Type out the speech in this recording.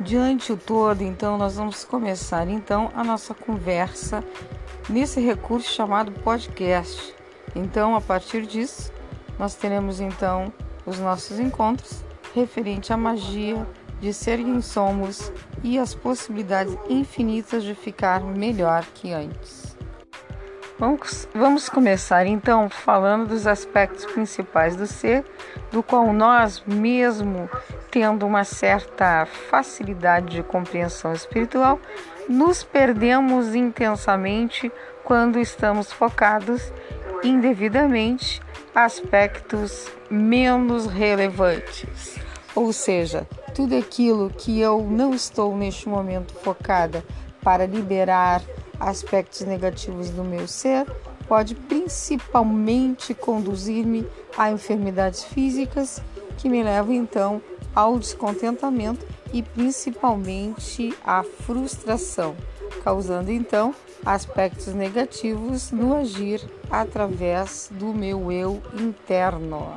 Diante o todo, então, nós vamos começar então a nossa conversa nesse recurso chamado podcast. Então, a partir disso, nós teremos então os nossos encontros referente à magia de ser quem somos e as possibilidades infinitas de ficar melhor que antes. Vamos, vamos começar então falando dos aspectos principais do ser, do qual nós, mesmo tendo uma certa facilidade de compreensão espiritual, nos perdemos intensamente quando estamos focados indevidamente aspectos menos relevantes. Ou seja, tudo aquilo que eu não estou neste momento focada para liberar aspectos negativos do meu ser pode principalmente conduzir-me a enfermidades físicas que me levam então ao descontentamento e principalmente à frustração, causando então aspectos negativos no agir através do meu eu interno.